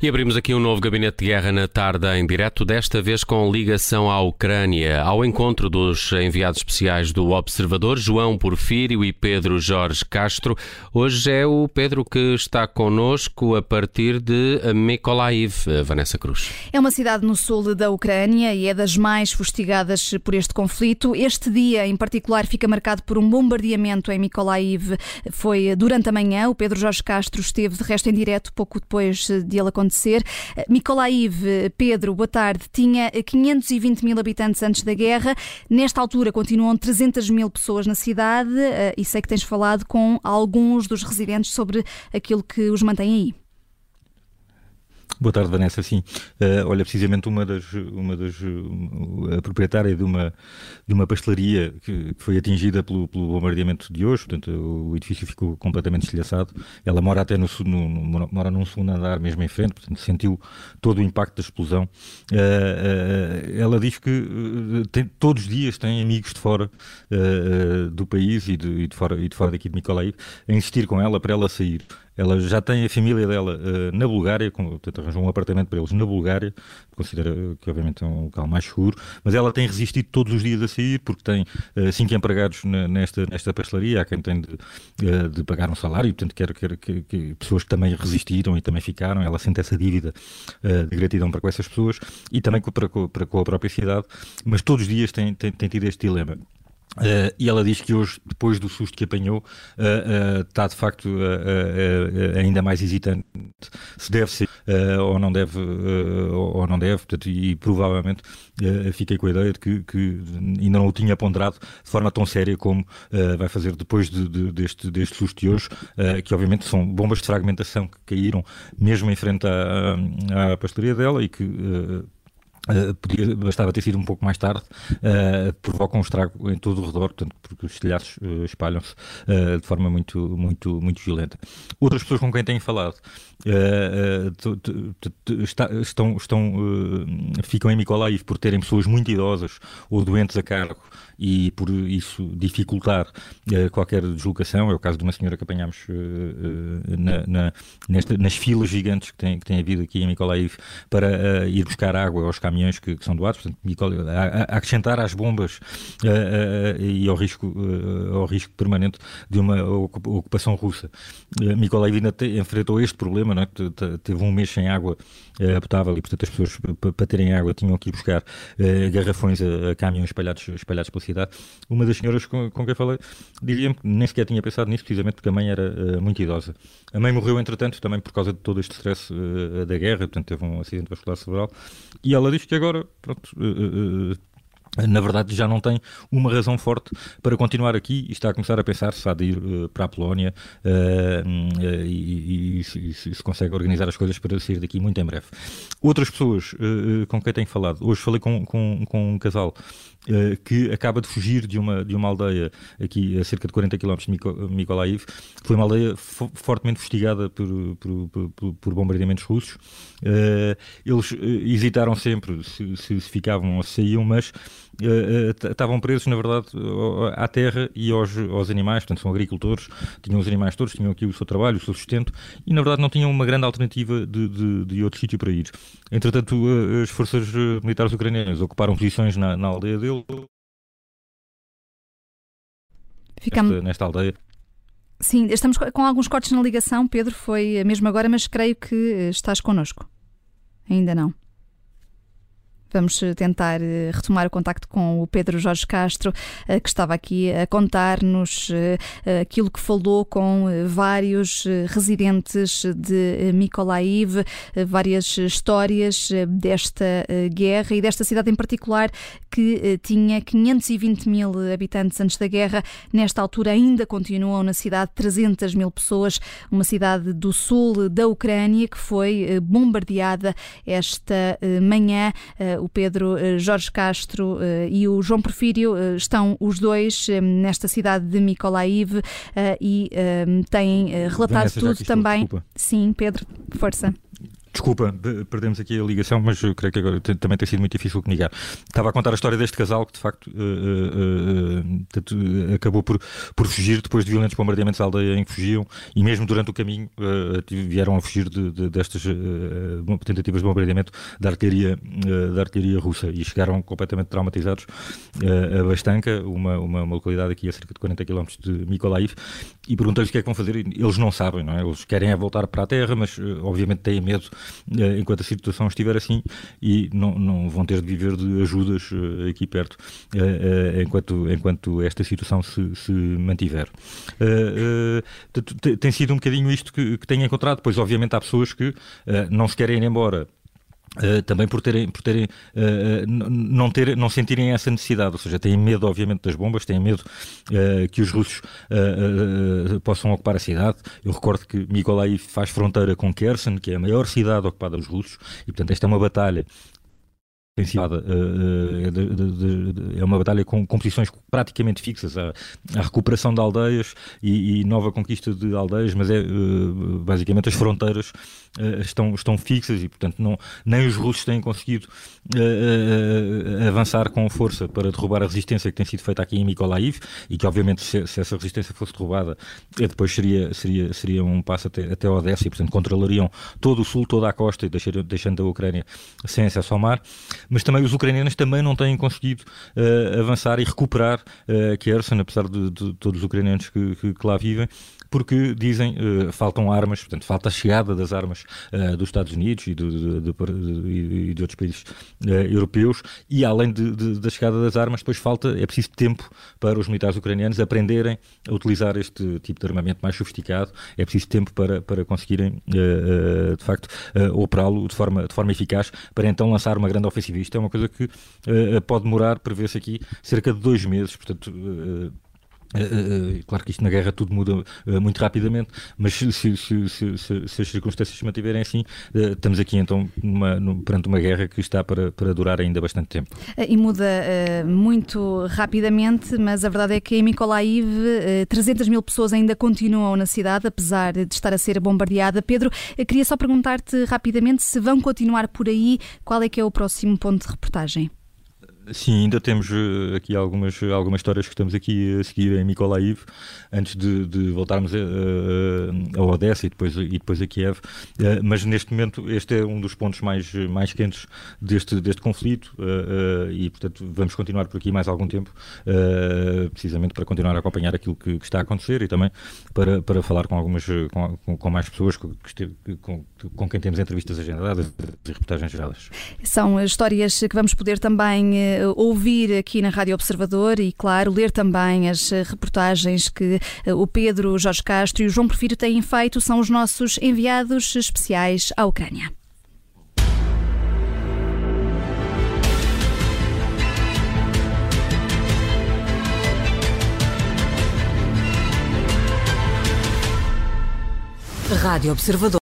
E abrimos aqui um novo gabinete de guerra na tarde em direto, desta vez com ligação à Ucrânia, ao encontro dos enviados especiais do Observador, João Porfírio e Pedro Jorge Castro. Hoje é o Pedro que está connosco a partir de Mykolaiv, Vanessa Cruz. É uma cidade no sul da Ucrânia e é das mais fustigadas por este conflito. Este dia, em particular, fica marcado por um bombardeamento em Mykolaiv. Foi durante a manhã. O Pedro Jorge Castro esteve de resto em direto pouco depois de ele acontecer acontecer. Mykolaiv, Pedro, boa tarde, tinha 520 mil habitantes antes da guerra. Nesta altura continuam 300 mil pessoas na cidade eh, e sei que tens falado com alguns dos residentes sobre aquilo que os mantém aí. Boa tarde, Vanessa. Sim, uh, olha, precisamente uma das, uma das uh, a proprietária de uma, de uma pastelaria que, que foi atingida pelo, pelo, bombardeamento de hoje, portanto, o edifício ficou completamente estilhaçado. Ela mora até no, no, no, mora num segundo andar mesmo em frente, portanto, sentiu todo o impacto da explosão. Uh, ela diz que tem, todos os dias tem amigos de fora do país e de, e de, fora, e de fora daqui de Mykolaiv a insistir com ela para ela sair. Ela já tem a família dela uh, na Bulgária, com, portanto, arranjou um apartamento para eles na Bulgária, considera que obviamente é um local mais seguro, mas ela tem resistido todos os dias a sair, porque tem uh, cinco empregados na, nesta, nesta pastelaria, há quem tem de, uh, de pagar um salário, portanto quer, quer, quer, que pessoas que também resistiram e também ficaram, ela sente essa dívida de gratidão para com essas pessoas e também para, para com a própria cidade, mas todos os dias tem, tem, tem tido este dilema. Uh, e ela diz que hoje, depois do susto que apanhou, uh, uh, está de facto ainda mais hesitante se deve ser ou não deve, ou não deve, portanto, e, provavelmente fiquei com a ideia de que, que, ainda não o tinha ponderado de forma tão séria como vai fazer depois de, de, deste, deste susto de hoje, que obviamente são bombas de fragmentação que caíram mesmo em frente à, à pastelaria dela e que Uh, podia, bastava ter sido um pouco mais tarde, uh, provoca um estrago em todo o redor, portanto, porque os telhados uh, espalham-se de forma muito, muito, muito violenta. Outras pessoas com quem tenho falado estão, ficam em Mykolaiv por terem pessoas muito idosas ou doentes a cargo e por isso dificultar qualquer deslocação. É o caso de uma senhora que apanhámos na, na, nesta, nas filas gigantes que tem, que tem havido aqui em Mykolaiv para ir buscar água aos caminhos caminhões que, que são doados, portanto, a, a acrescentar às bombas uh, uh, e ao risco, ao risco permanente de uma ocupação russa. Mykolaiv ainda enfrentou este problema, não é? teve um mês sem água potável e, portanto, as pessoas para terem água tinham que ir buscar garrafões a, a caminhões espalhados, espalhados pela cidade. Uma das senhoras com, com quem falei diria-me que nem sequer tinha pensado nisso, precisamente porque a mãe era muito idosa. A mãe morreu, entretanto, também por causa de todo este stress da guerra, portanto, teve um acidente vascular cerebral, e ela diz que agora, pronto, uh, uh, na verdade já não tem uma razão forte para continuar aqui e está a começar a pensar se há de ir uh, para a Polónia uh, uh, e, e, e, se consegue organizar as coisas para sair daqui muito em breve. Outras pessoas com quem tenho falado, hoje falei com, com, com um casal que acaba de fugir de uma, de uma aldeia aqui a cerca de 40 km de Mykolaiv, foi uma aldeia fortemente fustigada por, por, por, por bombardeamentos russos. eles hesitaram sempre se, se, se ficavam ou se saíam, mas estavam presos, na verdade, à terra e aos, aos animais, portanto, são agricultores, tinham os animais todos, tinham aqui o seu trabalho, o seu sustento, e na verdade não tinham uma grande alternativa de, de, de outro sítio para ir. Entretanto, uh, as forças militares ucranianas ocuparam posições na, na aldeia dele. Ficamos... Nesta, nesta aldeia. Sim, estamos com alguns cortes na ligação, Pedro, foi mesmo agora, mas creio que estás connosco. Ainda não. Vamos eh, tentar eh, retomar o contacto com o Pedro Jorge Castro, eh, que estava aqui a contar-nos aquilo que falou com vários residentes de Mykolaiv, várias histórias desta guerra e desta cidade em particular que tinha 520 mil habitantes antes da guerra. Nesta altura ainda continuam na cidade 300 mil pessoas, uma cidade do sul da Ucrânia que foi bombardeada esta manhã o Pedro eh, Jorge Castro eh, e o João Porfírio eh, estão os dois nesta cidade de Mykolaiv e têm relatado Vanessa, tudo também. Desculpa. Sim, Pedro, força. Desculpa, perdemos aqui a ligação, mas eu creio que agora também tem sido muito difícil comunicar. Estava a contar a história deste casal que, de facto, uh, uh, uh, acabou por, por fugir depois de violentos bombardeamentos à aldeia em que fugiam e mesmo durante o caminho vieram a fugir de, de, destas tentativas de bombardeamento da artilharia, da artilharia russa e chegaram completamente traumatizados a Bastanka, uma, uma, uma, localidade aqui a cerca de 40 km de Mykolaiv, e perguntei-lhes o que é que vão fazer. Eles não sabem, não é? Eles querem é voltar para a terra, mas obviamente têm medo eh, enquanto a situação estiver assim e não, não vão ter de viver de ajudas eh, aqui perto eh, enquanto, enquanto esta situação se, se mantiver. Tem sido um bocadinho isto que, que tenho encontrado, pois obviamente há pessoas que não se querem ir embora Uh, também por terem, por terem uh, não, ter, não sentirem essa necessidade, ou seja, têm medo, obviamente, das bombas, têm medo uh, que os russos possam ocupar a cidade. Eu recordo que Mykolaiv faz fronteira com Kherson, que é a maior cidade ocupada pelos russos, e portanto esta é uma batalha é uma batalha com, com posições praticamente fixas, a, a recuperação de aldeias e, nova conquista de aldeias, mas é basicamente as fronteiras estão, estão fixas e, portanto, não, nem os russos têm conseguido avançar com força para derrubar a resistência que tem sido feita aqui em Mykolaiv e que, obviamente, se, essa resistência fosse derrubada, depois seria, seria, seria um passo até, até Odessa e, portanto, controlariam todo o sul, toda a costa e deixando a Ucrânia sem acesso ao mar. Mas também os ucranianos também não têm conseguido avançar e recuperar Kherson, apesar de, de, todos os ucranianos que, que, que lá vivem porque dizem uh, faltam armas, portanto, falta a chegada das armas uh, dos Estados Unidos e de, de, de, de outros países uh, europeus, e além da chegada das armas, depois falta, é preciso tempo para os militares ucranianos aprenderem a utilizar este tipo de armamento mais sofisticado, é preciso tempo para, para conseguirem, de facto, operá-lo de forma, de forma eficaz, para então lançar uma grande ofensiva. Isto é uma coisa que pode demorar, prevê-se aqui, cerca de dois meses, portanto Uh, uh, claro que isto na guerra tudo muda muito rapidamente, mas se, se, se, se, as circunstâncias se mantiverem assim, estamos aqui então numa, numa, perante uma guerra que está para, para durar ainda bastante tempo. E muda muito rapidamente, mas a verdade é que em Mykolaiv 300 mil pessoas ainda continuam na cidade, apesar de estar a ser bombardeada. Pedro, queria só perguntar-te rapidamente se vão continuar por aí, qual é que é o próximo ponto de reportagem? Sim, ainda temos uh, aqui algumas, algumas histórias que estamos aqui a seguir em Mykolaiv, antes de, de voltarmos a, a, a, Odessa e depois, e depois a Kiev. Mas neste momento este é um dos pontos mais, mais quentes deste, deste conflito e, portanto, vamos continuar por aqui mais algum tempo, precisamente para continuar a acompanhar aquilo que, que, está a acontecer e também para, para falar com algumas com, com mais pessoas com, com, com quem temos entrevistas agendadas e reportagens geradas. São histórias que vamos poder também eh, ouvir aqui na Rádio Observador e, claro, ler também as eh, reportagens que eh, o Pedro Jorge Castro e o João Prefiro têm feito, são os nossos enviados especiais à Ucrânia. Rádio Observador.